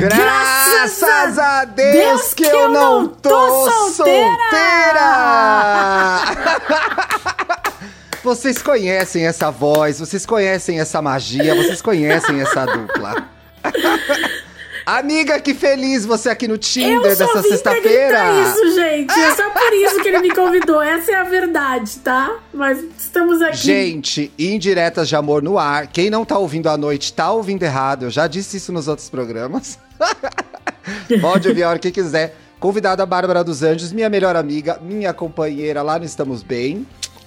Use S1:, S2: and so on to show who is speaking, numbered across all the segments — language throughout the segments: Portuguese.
S1: Graças, Graças a Deus, Deus que, que, eu não tô, solteira! solteira. vocês conhecem essa voz, vocês conhecem essa magia, vocês conhecem essa dupla. Amiga, que feliz você aqui no Tinder dessa sexta-feira.
S2: isso, gente. É só por isso que ele me convidou. Essa é a verdade, tá? Mas estamos aqui.
S1: Gente, indiretas de amor no ar. Quem não tá ouvindo à noite tá ouvindo errado. Eu já disse isso nos outros programas. Pode ouvir a hora que quiser. Convidada Bárbara dos Anjos, minha melhor amiga, minha companheira lá no Estamos Bem.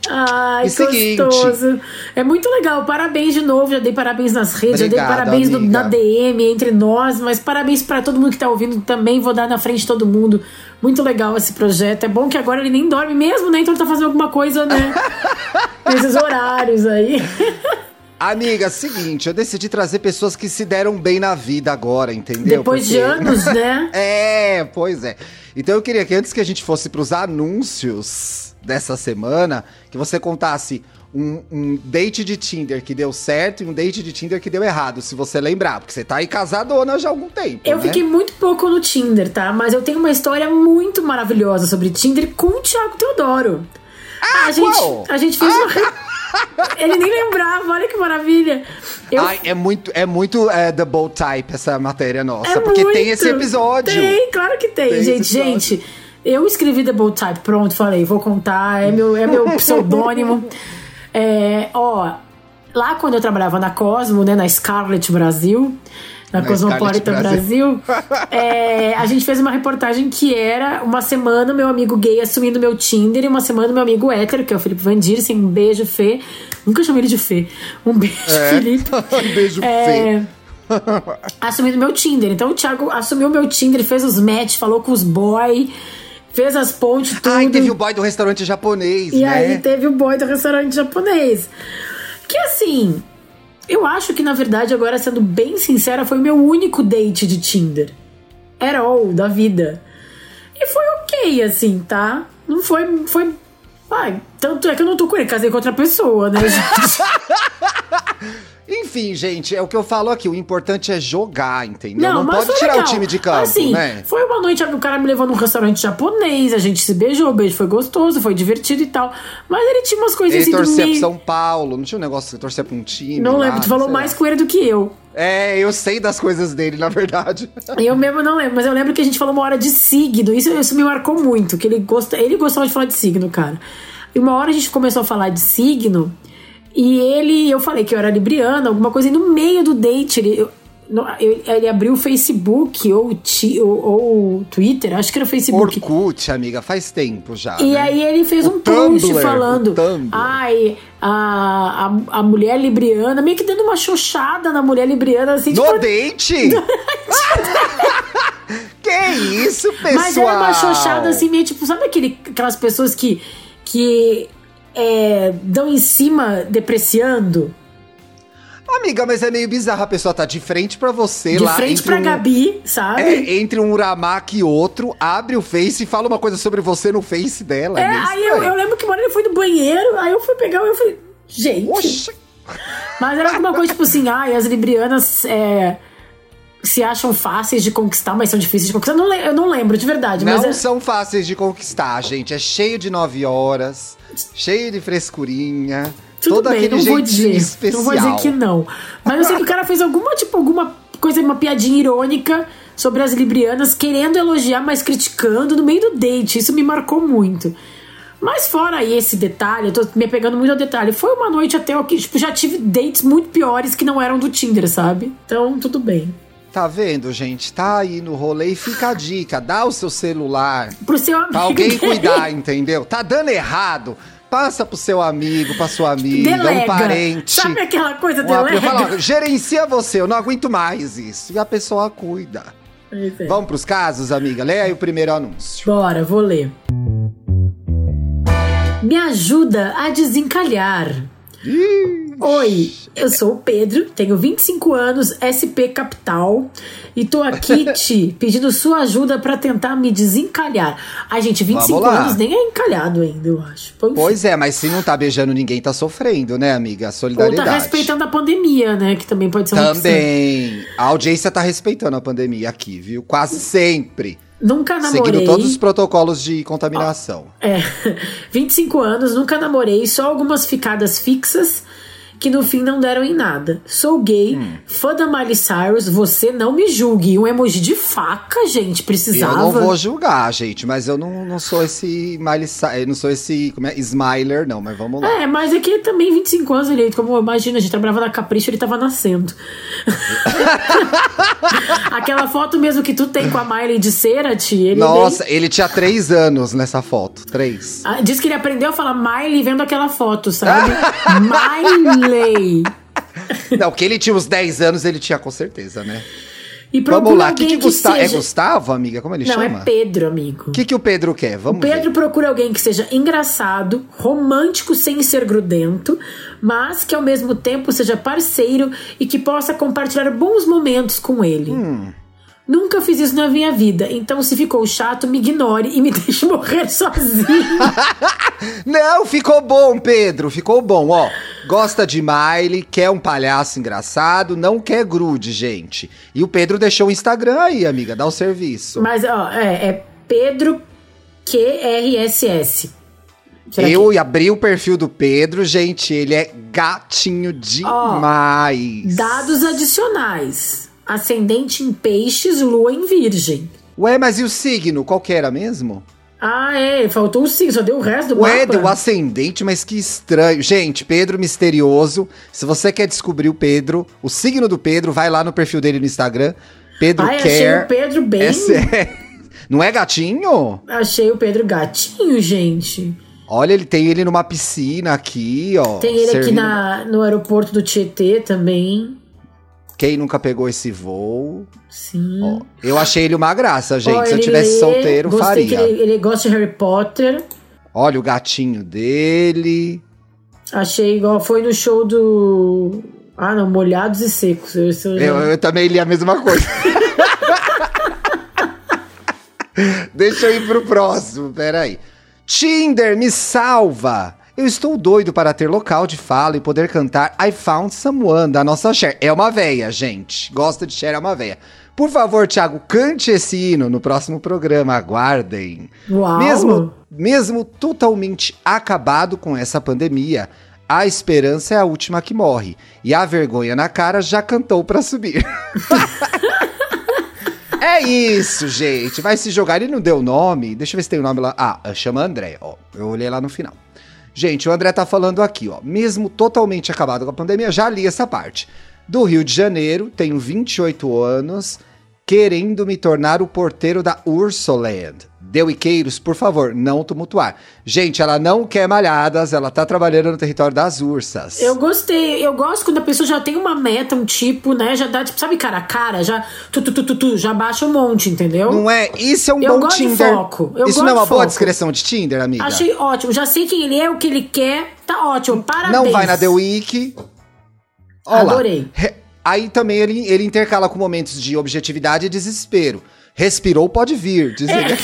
S2: Ai, e gostoso. Seguinte, é muito legal. Parabéns de novo. Já dei parabéns nas redes, Obrigado, já dei parabéns no, na DM entre nós, mas parabéns para todo mundo que tá ouvindo também. Vou dar na frente de todo mundo. Muito legal esse projeto. É bom que agora ele nem dorme mesmo, né? Então ele tá fazendo alguma coisa, né? Nesses horários aí.
S1: Amiga, seguinte, eu decidi trazer pessoas que se deram bem na vida agora, entendeu?
S2: Depois Porque... de anos, né?
S1: é, pois é. Então eu queria que antes que a gente fosse pros anúncios dessa semana, que você contasse um, um, date de Tinder que deu certo e um date de Tinder que deu errado, se você lembrar, porque você tá aí casadona já há algum tempo.
S2: Eu
S1: né?
S2: fiquei muito pouco no Tinder, tá? Mas eu tenho uma história muito maravilhosa sobre Tinder com o Thiago Teodoro.
S1: Ah, a,
S2: gente, a gente fez ah, uma. Ele nem lembrava, olha que maravilha.
S1: Eu... Ai, é muito, é muito é, The Type essa matéria nossa, é porque muito. tem esse episódio.
S2: Tem, claro que tem, tem gente. Gente, eu escrevi The Type, pronto, falei, vou contar, é meu, é meu pseudônimo. É, ó, lá quando eu trabalhava na Cosmo, né, na Scarlet Brasil, na, na Cosmopolitan Brasil, Brasil é, a gente fez uma reportagem que era uma semana meu amigo gay assumindo meu Tinder e uma semana meu amigo hétero, que é o Felipe Van Dirsen, um beijo, Fê. Nunca chamei ele de Fê. Um beijo, é. Felipe.
S1: um beijo, é, Fê.
S2: assumindo meu Tinder. Então o Thiago assumiu meu Tinder, fez os match, falou com os boy, fez as pontes, tudo.
S1: Ah, e teve o boy do restaurante japonês,
S2: e
S1: né?
S2: aí teve o boy do restaurante japonês. Que assim, eu acho que, na verdade, agora sendo bem sincera, foi o meu único date de Tinder. Era all da vida. E foi ok, assim, tá? Não foi. foi Ai, tanto é que eu não tô com ele, casei com outra pessoa, né, gente?
S1: Enfim, gente, é o que eu falo aqui. O importante é jogar, entendeu? Não, não pode tirar legal. o time de campo, assim, né?
S2: Foi uma noite, o cara me levou num restaurante japonês, a gente se beijou, o beijo foi gostoso, foi divertido e tal. Mas ele tinha umas coisas
S1: ele
S2: assim.
S1: Ele torcia pro São Paulo, não tinha um negócio de torcer pra um time.
S2: Não lembro, tu falou mais lá. com ele do que eu.
S1: É, eu sei das coisas dele, na verdade.
S2: Eu mesmo não lembro, mas eu lembro que a gente falou uma hora de signo. Isso, isso me marcou muito, que ele, gosta, ele gostava de falar de signo, cara. E uma hora a gente começou a falar de signo. E ele, eu falei que eu era libriana, alguma coisa, e no meio do date, ele, ele abriu o Facebook ou, ou, ou Twitter, acho que era o Facebook.
S1: Orkut, amiga, faz tempo já.
S2: E
S1: né?
S2: aí ele fez o um Tumblr, post falando: ai, a, a, a mulher libriana, meio que dando uma xoxada na mulher libriana, assim.
S1: No tipo, date? que isso, pessoal? Mas era
S2: uma xoxada assim, meio tipo, sabe aquele, aquelas pessoas que. que é, dão em cima depreciando.
S1: Amiga, mas é meio bizarro a pessoa tá de frente para você
S2: de
S1: lá.
S2: De frente pra um, Gabi, sabe?
S1: É, entre um Uramaki e outro, abre o Face e fala uma coisa sobre você no Face dela.
S2: É, é aí eu, eu, lembro que uma hora ele foi no banheiro, aí eu fui pegar e eu falei, gente. Mas era alguma coisa tipo assim, ai, as librianas é, se acham fáceis de conquistar, mas são difíceis de conquistar. Eu não, eu não lembro, de verdade.
S1: Não
S2: é...
S1: são fáceis de conquistar, gente. É cheio de nove horas cheio de frescurinha. Tudo todo bem, aquele não vou dizer, especial.
S2: Não vou dizer que não. Mas eu sei que o cara fez alguma, tipo, alguma coisa, uma piadinha irônica sobre as librianas, querendo elogiar, mas criticando no meio do date. Isso me marcou muito. Mas fora aí esse detalhe, eu tô me pegando muito ao detalhe. Foi uma noite até que, tipo, já tive dates muito piores que não eram do Tinder, sabe? Então, tudo bem.
S1: Tá vendo, gente? Tá aí no rolê e fica a dica. Dá o seu celular.
S2: Pro seu amigo.
S1: Pra alguém cuidar, entendeu? Tá dando errado. Passa pro seu amigo, pra sua amiga, delega. um parente.
S2: Sabe aquela coisa um delega?
S1: Fala, gerencia você, eu não aguento mais isso. E a pessoa cuida. É. Vamos pros casos, amiga? Leia aí o primeiro anúncio.
S2: Bora, vou ler. Me ajuda a desencalhar. Oi, eu sou o Pedro, tenho 25 anos, SP Capital, e tô aqui te pedindo sua ajuda para tentar me desencalhar. Ai, gente, 25 anos nem é encalhado ainda, eu acho.
S1: Pois, pois é, mas se não tá beijando ninguém, tá sofrendo, né, amiga? Solidariedade. Ou
S2: tá respeitando a pandemia, né? Que também pode ser
S1: uma Também. A audiência tá respeitando a pandemia aqui, viu? Quase sempre.
S2: Nunca namorei.
S1: Seguindo todos os protocolos de contaminação.
S2: É. 25 anos, nunca namorei, só algumas ficadas fixas que no fim não deram em nada. Sou gay, hum. fã da Miley Cyrus, você não me julgue. Um emoji de faca, gente, precisava.
S1: Eu não vou julgar, gente, mas eu não, não sou esse Miley Cyrus, não sou esse como é, Smiler, não, mas vamos lá.
S2: É, mas é que também 25 anos ele, como imagina, a gente trabalhava na Capricho, ele tava nascendo. Aquela foto mesmo que tu tem com a Miley de Cerati, ele
S1: Nossa, ele tinha três anos nessa foto, três.
S2: Ah, diz que ele aprendeu a falar Miley vendo aquela foto, sabe? Miley lei.
S1: Não, que ele tinha uns 10 anos, ele tinha com certeza, né?
S2: E Vamos lá, o
S1: que, que, que Gustavo. É seja... É Gustavo, amiga? Como ele
S2: Não,
S1: chama?
S2: Não, é Pedro, amigo.
S1: O que, que o Pedro quer? Vamos
S2: O Pedro
S1: ver.
S2: procura alguém que seja engraçado, romântico sem ser grudento, mas que ao mesmo tempo seja parceiro e que possa compartilhar bons momentos com ele. Hum. Nunca fiz isso na minha vida, então se ficou chato, me ignore e me deixe morrer sozinho.
S1: Não, ficou bom, Pedro, ficou bom, ó. Gosta de Miley, quer um palhaço engraçado, não quer grude, gente. E o Pedro deixou o Instagram aí, amiga, dá o serviço.
S2: Mas, ó, é, é Pedro QRSS.
S1: Será eu que... abri o perfil do Pedro, gente, ele é gatinho demais.
S2: Ó, dados adicionais. Ascendente em peixes, lua em virgem.
S1: Ué, mas e o signo? Qual que era mesmo?
S2: Ah, é, faltou o signo, só deu o resto do
S1: Ué, mapa. deu ascendente, mas que estranho. Gente, Pedro Misterioso, se você quer descobrir o Pedro, o signo do Pedro, vai lá no perfil dele no Instagram. Pedro Ai,
S2: quer. Achei o Pedro bem.
S1: É Não é gatinho?
S2: Achei o Pedro gatinho, gente.
S1: Olha, ele tem ele numa piscina aqui, ó.
S2: Tem ele servindo... aqui na, no aeroporto do Tietê também.
S1: Quem nunca pegou esse voo?
S2: Sim.
S1: Ó, eu achei ele uma graça, gente. Ó, Se eu tivesse lê, solteiro, faria.
S2: Que ele, ele gosta de Harry Potter.
S1: Olha o gatinho dele.
S2: Achei igual. Foi no show do. Ah, não, molhados e secos. Eu,
S1: eu, eu, eu também li a mesma coisa. Deixa eu ir pro próximo, peraí. Tinder, me salva! Eu estou doido para ter local de fala e poder cantar I Found Someone da nossa Cher. É uma véia, gente. Gosta de Cher, é uma véia. Por favor, Thiago, cante esse hino no próximo programa. Aguardem.
S2: Uau.
S1: Mesmo, mesmo totalmente acabado com essa pandemia, a esperança é a última que morre. E a vergonha na cara já cantou para subir. é isso, gente. Vai se jogar. Ele não deu nome. Deixa eu ver se tem o nome lá. Ah, chama André. Ó, eu olhei lá no final. Gente, o André tá falando aqui, ó. Mesmo totalmente acabado com a pandemia, já li essa parte. Do Rio de Janeiro, tenho 28 anos, querendo me tornar o porteiro da Ursoland. Deu Iqueiros, por favor, não tumultuar. Gente, ela não quer malhadas, ela tá trabalhando no território das ursas.
S2: Eu gostei, eu gosto quando a pessoa já tem uma meta, um tipo, né? Já dá, tipo, sabe, cara a cara, já tu, tu, tu, tu, tu, já baixa um monte, entendeu?
S1: Não é? Isso é um
S2: eu
S1: bom
S2: gosto
S1: Tinder.
S2: De foco. Eu
S1: Isso
S2: gosto
S1: não é uma
S2: de
S1: boa
S2: foco.
S1: descrição de Tinder, amiga?
S2: Achei ótimo, já sei quem ele é, o que ele quer, tá ótimo, parabéns.
S1: Não vai na The Week. Olá.
S2: Adorei.
S1: Aí também ele, ele intercala com momentos de objetividade e desespero. Respirou, pode vir. Diz
S2: é.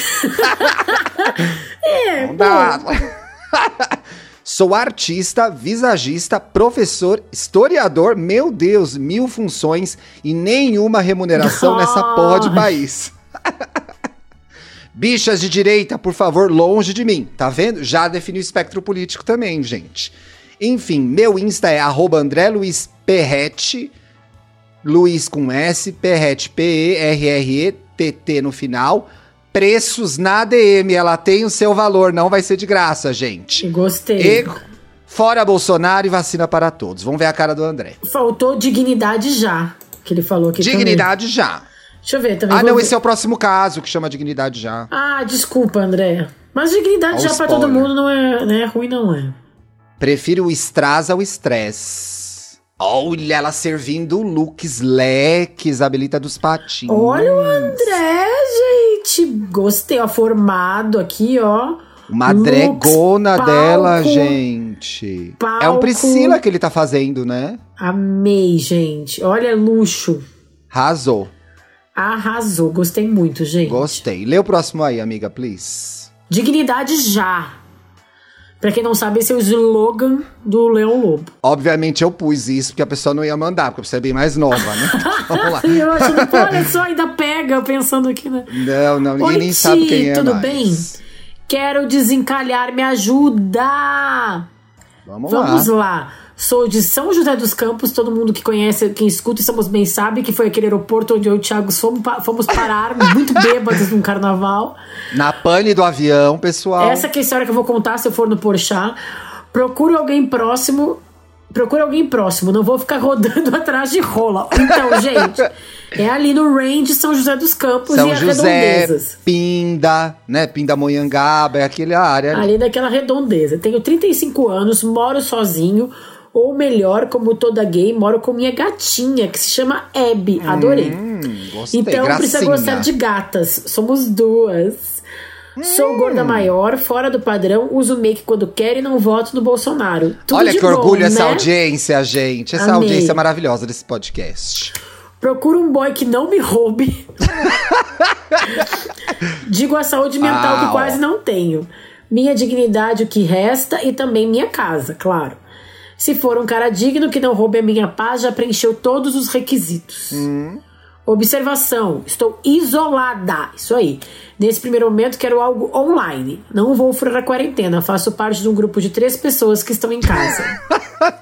S2: é,
S1: Não dá. Sou artista, visagista, professor, historiador, meu Deus, mil funções e nenhuma remuneração nessa porra de país. Bichas de direita, por favor, longe de mim. Tá vendo? Já defini o espectro político também, gente. Enfim, meu Insta é André Luiz Perrete, Luiz com S, Perrete, P-E-R-R-E-T-T no final. Preços na DM, ela tem o seu valor, não vai ser de graça, gente.
S2: Gostei.
S1: E fora Bolsonaro e vacina para todos. Vamos ver a cara do André.
S2: Faltou dignidade já, que ele falou aqui
S1: Dignidade
S2: também.
S1: já.
S2: Deixa eu ver também.
S1: Ah, não,
S2: ver.
S1: esse é o próximo caso que chama dignidade já.
S2: Ah, desculpa, André. Mas dignidade
S1: Olha
S2: já
S1: o
S2: pra todo mundo não é, não é ruim, não é.
S1: Prefiro o strass ao estresse. Olha ela servindo looks leques, habilita dos patinhos.
S2: Olha o André, gente. Gostei, ó. Formado aqui, ó.
S1: Uma
S2: Looks,
S1: dregona
S2: palco.
S1: dela, gente. gente.
S2: Palco.
S1: É um Priscila que ele tá fazendo, né?
S2: Amei, gente. Olha, luxo.
S1: Arrasou.
S2: Arrasou. Gostei muito, gente.
S1: Gostei. Lê o próximo aí, amiga, please.
S2: Dignidade já. Pra quem não sabe, esse é o slogan do Leão Lobo.
S1: Obviamente eu pus isso porque a pessoa não ia mandar, porque você é bem mais nova, né? Vamos lá.
S2: Eu achando, pô, olha só, ainda pega, pensando aqui, né?
S1: Não, não, ninguém
S2: Oi,
S1: nem sabe quem é
S2: tudo
S1: mais.
S2: bem? Quero desencalhar, me ajuda!
S1: Vamos,
S2: Vamos
S1: lá.
S2: lá. Sou de São José dos Campos, todo mundo que conhece, quem escuta Estamos Bem sabe que foi aquele aeroporto onde eu e o Thiago fomos, fomos parar, muito bêbados num carnaval.
S1: Na pane do avião, pessoal.
S2: Essa que é a história que eu vou contar se eu for no Porchat. Procuro alguém próximo. Procura alguém próximo, não vou ficar rodando atrás de rola. Então, gente, é ali no range São José dos Campos
S1: São
S2: e
S1: José,
S2: redondezas.
S1: Pinda, né? Pindamonhangaba, é aquela área. ali.
S2: Ali daquela redondeza. Tenho 35 anos, moro sozinho. Ou melhor, como toda gay, moro com minha gatinha, que se chama Abby. Adorei.
S1: Hum, gostei.
S2: Então precisa
S1: Gracinha.
S2: gostar de gatas. Somos duas. Sou
S1: Hum.
S2: gorda maior, fora do padrão, uso make quando quero e não voto no Bolsonaro. Tudo
S1: Olha que
S2: bom,
S1: orgulho essa
S2: né?
S1: audiência, gente. Essa
S2: Amei.
S1: audiência maravilhosa desse podcast.
S2: Procuro um boy que não me roube. Digo a saúde mental
S1: Ah,
S2: que
S1: ó.
S2: quase não tenho. Minha dignidade, o que resta, e também minha casa, claro. Se for um cara digno que não roube a minha paz, já preencheu todos os requisitos. Observação: estou isolada. Isso aí. Nesse primeiro momento, quero algo online. Não vou furar a quarentena. Faço parte de um grupo de três pessoas que estão em casa.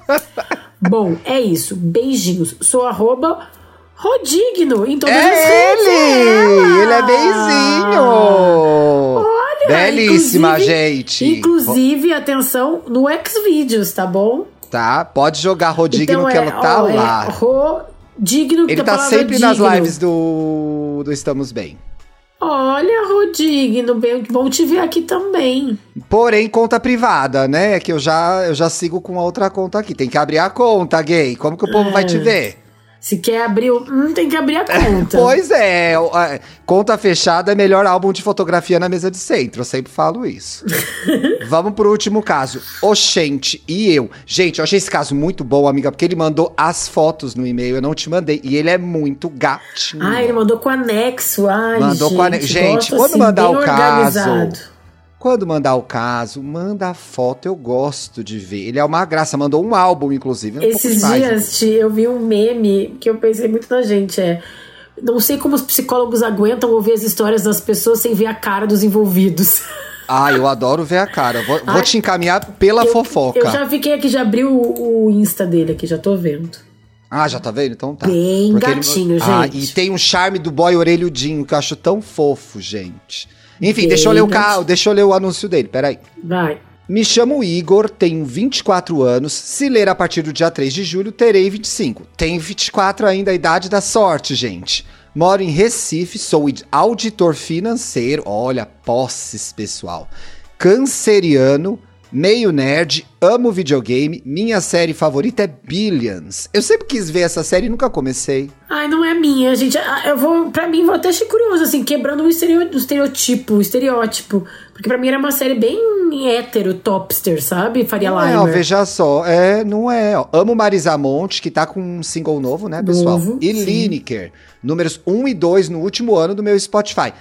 S2: Bom, é isso. Beijinhos. Sou arroba Rodigno em todas as
S1: É
S2: redes.
S1: ele! Ele é beizinho!
S2: Olha,
S1: Belíssima,
S2: inclusive-
S1: gente!
S2: Inclusive, atenção, no Xvideos, tá bom?
S1: Tá, pode jogar Rodigno que ela tá
S2: ó,
S1: lá.
S2: É Rodigno,
S1: Ele
S2: da
S1: tá sempre nas
S2: digno.
S1: lives do, do Estamos Bem.
S2: Olha, Rodigno, bem, bom te ver aqui também.
S1: Porém, conta privada, né? Que eu já, eu já sigo com a outra conta aqui. Tem que abrir a conta, gay. Como que o povo vai te ver?
S2: Se quer abrir, o- hum, tem que abrir a conta.
S1: Pois é, conta fechada é melhor álbum de fotografia na mesa de centro. Eu sempre falo isso. Vamos pro último caso. Oxente e eu. Gente, eu achei esse caso muito bom, amiga, porque ele mandou as fotos no e-mail, eu não te mandei. E ele é muito gatinho.
S2: Ah, ele mandou com anexo. Ai,
S1: Mandou
S2: gente,
S1: com anexo. Gente, quando
S2: assim,
S1: mandar
S2: bem
S1: o caso,
S2: organizado.
S1: Quando mandar o caso, manda a foto, eu gosto de ver. Ele é uma graça, mandou um álbum, inclusive. um
S2: Esses dias Ti, eu vi um meme que eu pensei muito na gente. É. Não sei como os psicólogos aguentam ouvir as histórias das pessoas sem ver a cara dos envolvidos.
S1: Ah, eu adoro ver a cara. Vou, vou te encaminhar pela
S2: eu,
S1: fofoca.
S2: Eu já fiquei aqui, já abri o, o Insta dele aqui, já tô vendo.
S1: Ah, já tá vendo? Então tá.
S2: Bem
S1: Porque ele-
S2: gatinho,
S1: Ah,
S2: gente.
S1: e tem um charme do boy orelhudinho que eu acho tão fofo, gente. Enfim, deixa eu ler o carro, deixa eu ler o anúncio dele, peraí.
S2: Vai.
S1: Me chamo Igor, tenho 24 anos. Se ler a partir do dia 3 de julho, terei 25. Tenho 24 ainda, a idade da sorte, gente. Moro em Recife, sou auditor financeiro. Olha, posses, pessoal. Canceriano, meio nerd, amo videogame. Minha série favorita é Billions. Eu sempre quis ver essa série e nunca comecei.
S2: Ai, não é minha, gente. Ah, Eu vou, pra mim, vou até achei curioso, assim, quebrando o estereo- o estereotipo, o estereótipo. Porque pra mim era uma série bem hétero, topster, sabe? Faria
S1: Não é, ó, veja só, é, não é. Ó. Amo Marisa Monte, que tá com um single novo, né, pessoal?
S2: Novo,
S1: e
S2: sim.
S1: Lineker, números 1 e 2 no último ano do meu Spotify.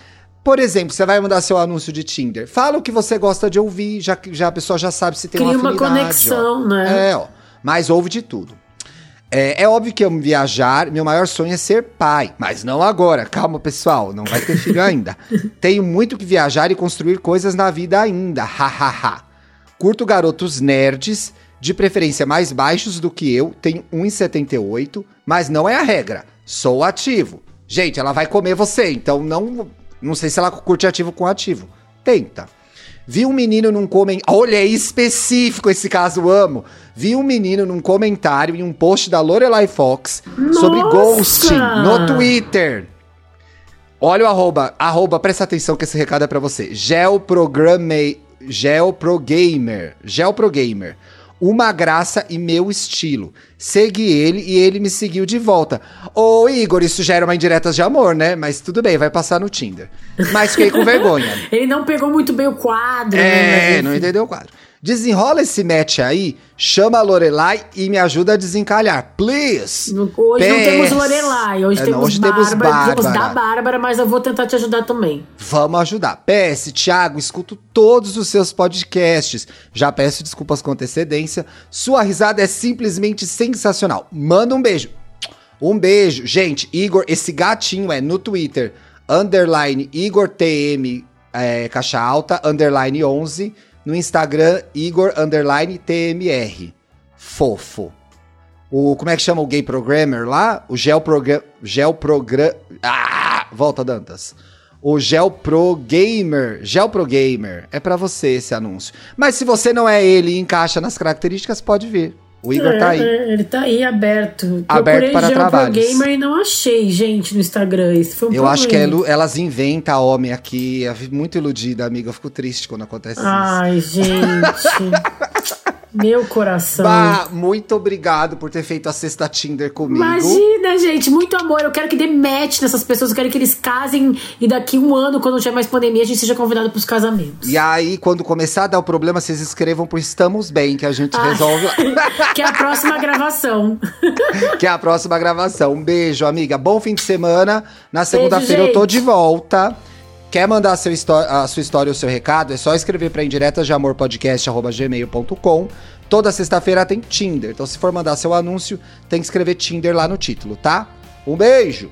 S1: Por exemplo, você vai mandar seu anúncio de Tinder. Fala o que você gosta de ouvir, já, que- já a pessoa já sabe se tem
S2: Cria
S1: uma
S2: uma
S1: afinidade.
S2: conexão,
S1: ó.
S2: né?
S1: É, ó. Mas ouve de tudo. É, é óbvio que amo viajar, meu maior sonho é ser pai. Mas não agora, calma pessoal, não vai ter filho ainda. Tenho muito que viajar e construir coisas na vida ainda, hahaha. Curto garotos nerds, de preferência mais baixos do que eu, tenho 1,78, mas não é a regra, sou ativo. Gente, ela vai comer você, então não, não sei se ela curte ativo com ativo. Tenta. Vi um menino num comentário. Olha, é específico esse caso, amo. Vi um menino num comentário em um post da Lorelai Fox sobre
S2: Nossa!
S1: ghosting no Twitter. Olha o arroba, arroba, presta atenção que esse recado é pra você. Geoprograme, Geoprogamer, Geoprogamer. Uma graça e meu estilo. Segui ele e ele me seguiu de volta. Ô Igor, isso gera uma indireta de amor, né? Mas tudo bem, vai passar no Tinder. Mas fiquei com vergonha.
S2: Ele não pegou muito bem o quadro.
S1: É,
S2: né?
S1: não entendeu o quadro. Desenrola esse match aí, chama a Lorelai e me ajuda a desencalhar. Please!
S2: Hoje não temos Lorelai, hoje,
S1: É,
S2: temos,
S1: não, hoje
S2: Bárbara,
S1: temos Bárbara.
S2: temos da Bárbara, mas eu vou tentar te ajudar também.
S1: Vamos ajudar. PS, Thiago, escuto todos os seus podcasts. Já peço desculpas com antecedência. Sua risada é simplesmente sensacional. Manda um beijo. Um beijo. Gente, Igor, esse gatinho é no Twitter, underline Igor TM, é, caixa alta, underline 11. No Instagram, Igor, underline TMR. Fofo. O, como é que chama o gay programmer lá? O gel program... Gel program... Ah! Volta, Dantas. O Gel Pro Gamer. Gel Pro Gamer. É pra você esse anúncio. Mas se você não é ele e encaixa nas características, pode vir. O Igor
S2: É,
S1: tá aí.
S2: é, Ele tá aí aberto.
S1: Aberto para
S2: Gel Pro
S1: trabalhos.
S2: Gamer e não achei, gente, no Instagram. Isso foi um
S1: Eu acho que elu- elas inventam homem aqui. É muito iludida, amiga. Eu fico triste quando acontece isso.
S2: Ai, gente. Meu coração.
S1: Bah, muito obrigado por ter feito a sexta Tinder comigo.
S2: Imagina, gente, muito amor. Eu quero que dê match nessas pessoas. Eu quero que eles casem e daqui um ano, quando não tiver mais pandemia, a gente seja convidado pros casamentos.
S1: E aí, quando começar a dar o problema, vocês escrevam pro Estamos Bem, que a gente
S2: Ah.
S1: resolve
S2: que é a próxima gravação.
S1: que é a próxima gravação. Um beijo, amiga. Bom fim de semana. Na segunda-feira eu tô de volta. Quer mandar seu a sua história ou seu recado? É só escrever pra indiretas de amor podcast@gmail.com. Toda sexta-feira tem Tinder. Então, se for mandar seu anúncio, tem que escrever Tinder lá no título, tá? Um beijo!